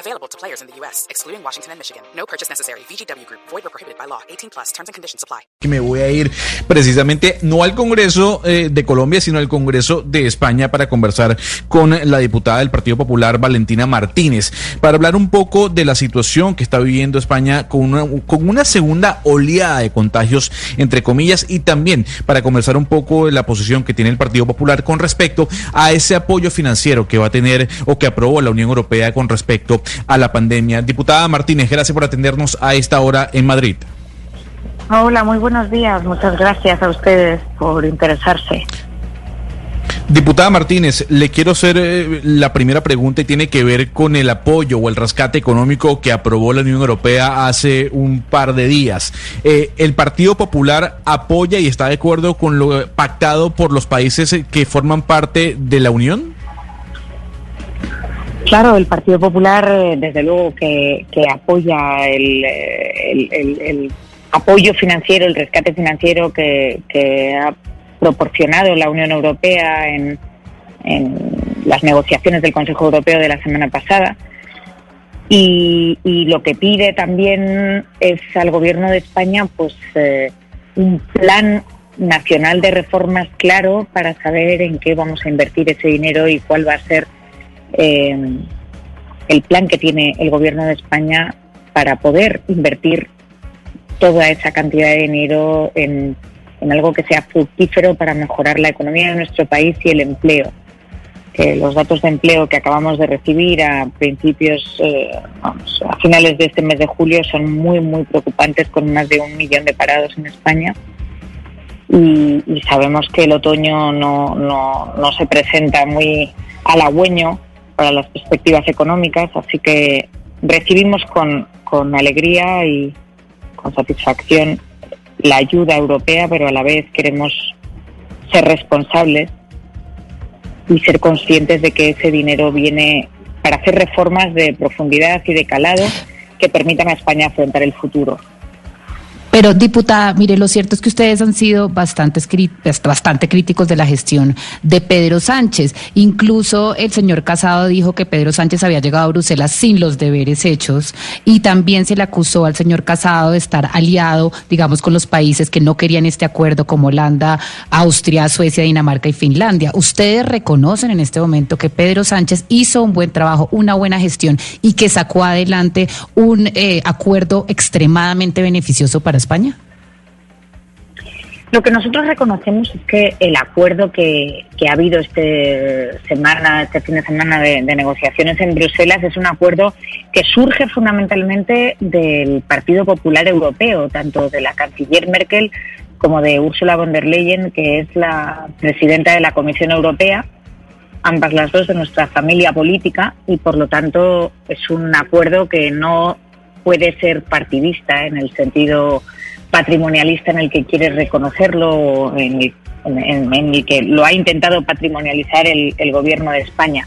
Available to players in the U.S., excluding Washington and Michigan. No purchase necessary. VGW Group. Void or prohibited by law. 18 plus. Terms and conditions apply. Me voy a ir precisamente no al Congreso eh, de Colombia, sino al Congreso de España para conversar con la diputada del Partido Popular, Valentina Martínez, para hablar un poco de la situación que está viviendo España con una, con una segunda oleada de contagios, entre comillas, y también para conversar un poco de la posición que tiene el Partido Popular con respecto a ese apoyo financiero que va a tener o que aprobó la Unión Europea con respecto a la pandemia. Diputada Martínez, gracias por atendernos a esta hora en Madrid. Hola, muy buenos días. Muchas gracias a ustedes por interesarse. Diputada Martínez, le quiero hacer eh, la primera pregunta y tiene que ver con el apoyo o el rescate económico que aprobó la Unión Europea hace un par de días. Eh, ¿El Partido Popular apoya y está de acuerdo con lo pactado por los países que forman parte de la Unión? Claro, el Partido Popular, eh, desde luego, que, apoya el, el, el, el, apoyo financiero, el rescate financiero que, ha proporcionado la Unión Europea en, en, las negociaciones del Consejo Europeo de la semana pasada. Y, y lo que pide también es al Gobierno de España, pues, eh, un plan nacional de reformas claro para saber en qué vamos a invertir ese dinero y cuál va a ser eh, el plan que tiene el gobierno de España para poder invertir toda esa cantidad de dinero en, algo que sea fructífero para mejorar la economía de nuestro país y el empleo. Que los datos de empleo que acabamos de recibir a principios, eh, vamos, a finales de este mes de julio son muy, muy preocupantes con más de un millón de parados en España. Y, y sabemos que el otoño no, no, no se presenta muy halagüeño para las perspectivas económicas, así que recibimos con, con alegría y con satisfacción la ayuda europea, pero a la vez queremos ser responsables y ser conscientes de que ese dinero viene para hacer reformas de profundidad y de calado que permitan a España afrontar el futuro. Pero, diputada, mire, lo cierto es que ustedes han sido bastante, bastante críticos de la gestión de Pedro Sánchez. Incluso el señor Casado dijo que Pedro Sánchez había llegado a Bruselas sin los deberes hechos y también se le acusó al señor Casado de estar aliado, digamos, con los países que no querían este acuerdo, como Holanda, Austria, Suecia, Dinamarca y Finlandia. ¿Ustedes reconocen en este momento que Pedro Sánchez hizo un buen trabajo, una buena gestión y que sacó adelante un eh, acuerdo extremadamente beneficioso para España? Lo que nosotros reconocemos es que el acuerdo que, ha habido este semana, este fin de semana de, de, negociaciones en Bruselas es un acuerdo que surge fundamentalmente del Partido Popular Europeo, tanto de la canciller Merkel como de Ursula von der Leyen, que es la presidenta de la Comisión Europea, ambas las dos de nuestra familia política, y por lo tanto es un acuerdo que no puede ser partidista en el sentido patrimonialista en el que quiere reconocerlo, en el, en, el que lo ha intentado patrimonializar el, gobierno de España.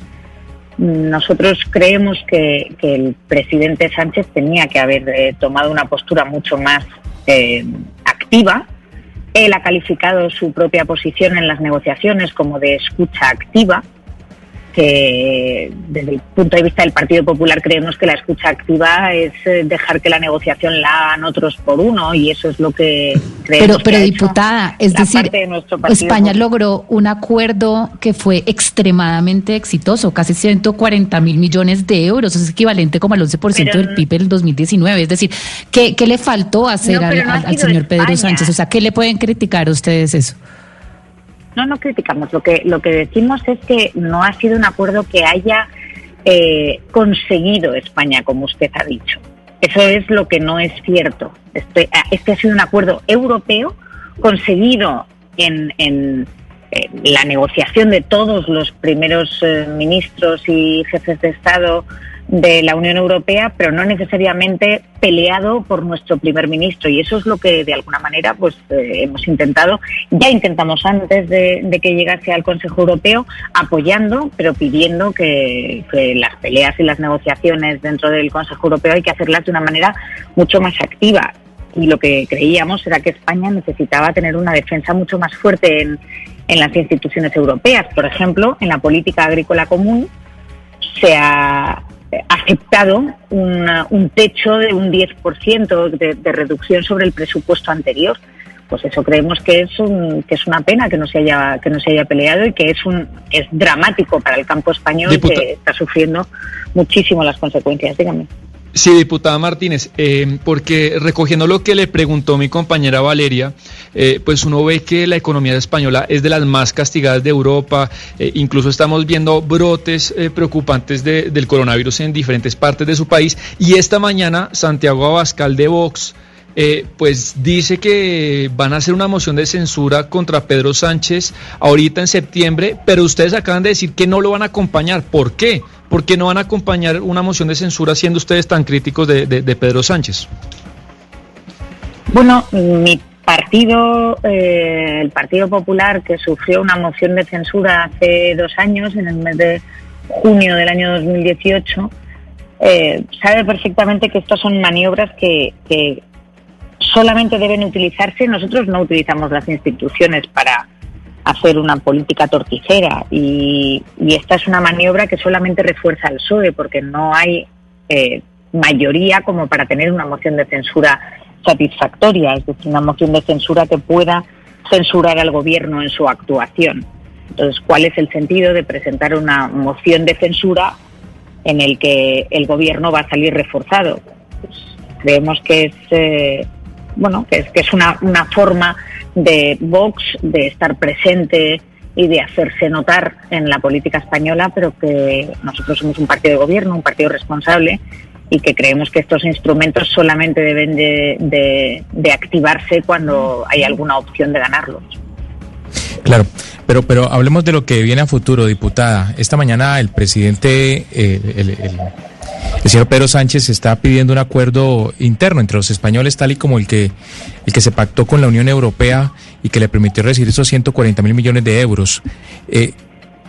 Nosotros creemos que, que, el presidente Sánchez tenía que haber eh, tomado una postura mucho más eh, activa. Él ha calificado su propia posición en las negociaciones como de escucha activa, que desde el punto de vista del Partido Popular creemos que la escucha activa es dejar que la negociación la hagan otros por uno y eso es lo que creemos. Pero, pero que diputada, es decir, de España logró un acuerdo que fue extremadamente exitoso, casi 140 mil millones de euros, es equivalente como al 11% pero, del PIB del 2019. Es decir, ¿qué, qué le faltó hacer no, al, no al, al, señor Pedro. Sánchez? O sea, ¿qué le pueden criticar a ustedes eso? No, no criticamos. Lo que, lo que decimos es que no ha sido un acuerdo que haya eh, conseguido España, como usted ha dicho. Eso es lo que no es cierto. Este, este ha sido un acuerdo europeo conseguido en, en, en la negociación de todos los primeros eh, ministros y jefes de Estado de la Unión Europea, pero no necesariamente peleado por nuestro primer ministro. Y eso es lo que de alguna manera pues eh, hemos intentado, ya intentamos antes de, que llegase al Consejo Europeo, apoyando, pero pidiendo que, las peleas y las negociaciones dentro del Consejo Europeo hay que hacerlas de una manera mucho más activa. Y lo que creíamos era que España necesitaba tener una defensa mucho más fuerte en, en las instituciones europeas. Por ejemplo, en la política agrícola común se ha aceptado un techo de un 10% de, de reducción sobre el presupuesto anterior. Pues eso creemos que es un, que es una pena que no se haya que no se haya peleado y que es un es dramático para el campo español que está sufriendo muchísimo las consecuencias. Dígame Sí, diputada Martínez, eh, porque recogiendo lo que le preguntó mi compañera Valeria, eh, pues uno ve que la economía española es de las más castigadas de Europa, eh, incluso estamos viendo brotes preocupantes del coronavirus en diferentes partes de su país, y esta mañana Santiago Abascal de Vox eh, pues dice que van a hacer una moción de censura contra Pedro Sánchez ahorita en septiembre, pero ustedes acaban de decir que no lo van a acompañar. ¿Por qué? ¿Por qué no van a acompañar una moción de censura siendo ustedes tan críticos de, Pedro Sánchez? Bueno, mi partido, eh, el Partido Popular, que sufrió una moción de censura hace dos años, en el mes de junio del año 2018, eh, sabe perfectamente que estas son maniobras que, que solamente deben utilizarse, nosotros no utilizamos las instituciones para hacer una política torticera y, esta es una maniobra que solamente refuerza al PSOE porque no hay eh, mayoría como para tener una moción de censura satisfactoria, es decir, una moción de censura que pueda censurar al gobierno en su actuación. Entonces, ¿cuál es el sentido de presentar una moción de censura en el que el gobierno va a salir reforzado? Pues creemos que es eh, bueno, que es, que es una, una forma de Vox de estar presente y de hacerse notar en la política española, pero que nosotros somos un partido de gobierno, un partido responsable y que creemos que estos instrumentos solamente deben de, de, activarse cuando hay alguna opción de ganarlos. Claro, pero, pero hablemos de lo que viene a futuro, diputada. Esta mañana el presidente, eh, el el señor Pedro Sánchez está pidiendo un acuerdo interno entre los españoles, tal y como el que, el que se pactó con la Unión Europea y que le permitió recibir esos 140 mil millones de euros. Eh,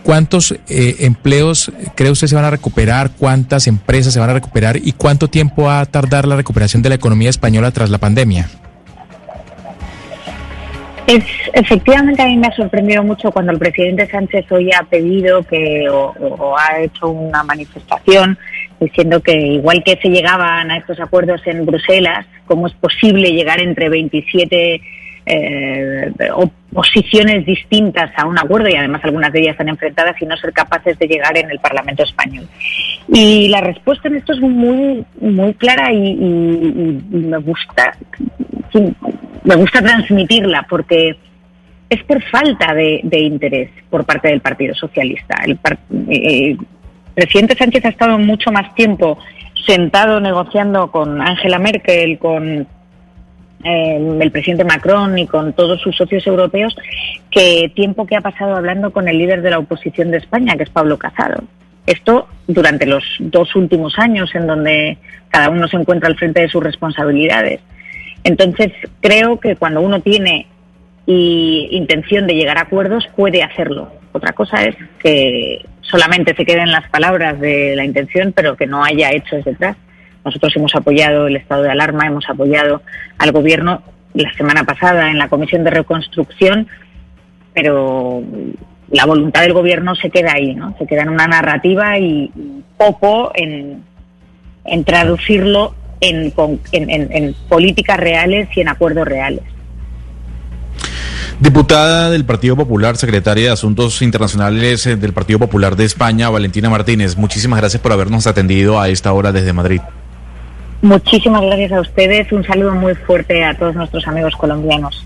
¿Cuántos eh, empleos cree usted se van a recuperar? ¿Cuántas empresas se van a recuperar? ¿Y cuánto tiempo va a tardar la recuperación de la economía española tras la pandemia? Es, efectivamente, a mí me ha sorprendido mucho cuando el presidente Sánchez hoy ha pedido que o ha hecho una manifestación diciendo que igual que se llegaban a estos acuerdos en Bruselas, ¿cómo es posible llegar entre 27 eh, posiciones distintas a un acuerdo y además algunas de ellas están enfrentadas y no ser capaces de llegar en el Parlamento español. Y la respuesta en esto es muy muy clara y, me gusta me gusta transmitirla porque es por falta de, interés por parte del Partido Socialista. Eh, presidente Sánchez ha estado mucho más tiempo sentado negociando con Angela Merkel, con eh, el presidente Macron y con todos sus socios europeos que tiempo que ha pasado hablando con el líder de la oposición de España, que es Pablo Casado. Esto durante los dos últimos años en donde cada uno se encuentra al frente de sus responsabilidades. Entonces, creo que cuando uno tiene intención de llegar a acuerdos, puede hacerlo. Otra cosa es que solamente se queden las palabras de la intención, pero que no haya hechos detrás. Nosotros hemos apoyado el estado de alarma, hemos apoyado al gobierno la semana pasada en la Comisión de Reconstrucción, pero la voluntad del gobierno se queda ahí, ¿no? Se queda en una narrativa y poco en, traducirlo en políticas reales y en acuerdos reales. Diputada del Partido Popular, secretaria de Asuntos Internacionales eh, del Partido Popular de España, Valentina Martínez, muchísimas gracias por habernos atendido a esta hora desde Madrid. Muchísimas gracias a ustedes. Un saludo muy fuerte a todos nuestros amigos colombianos.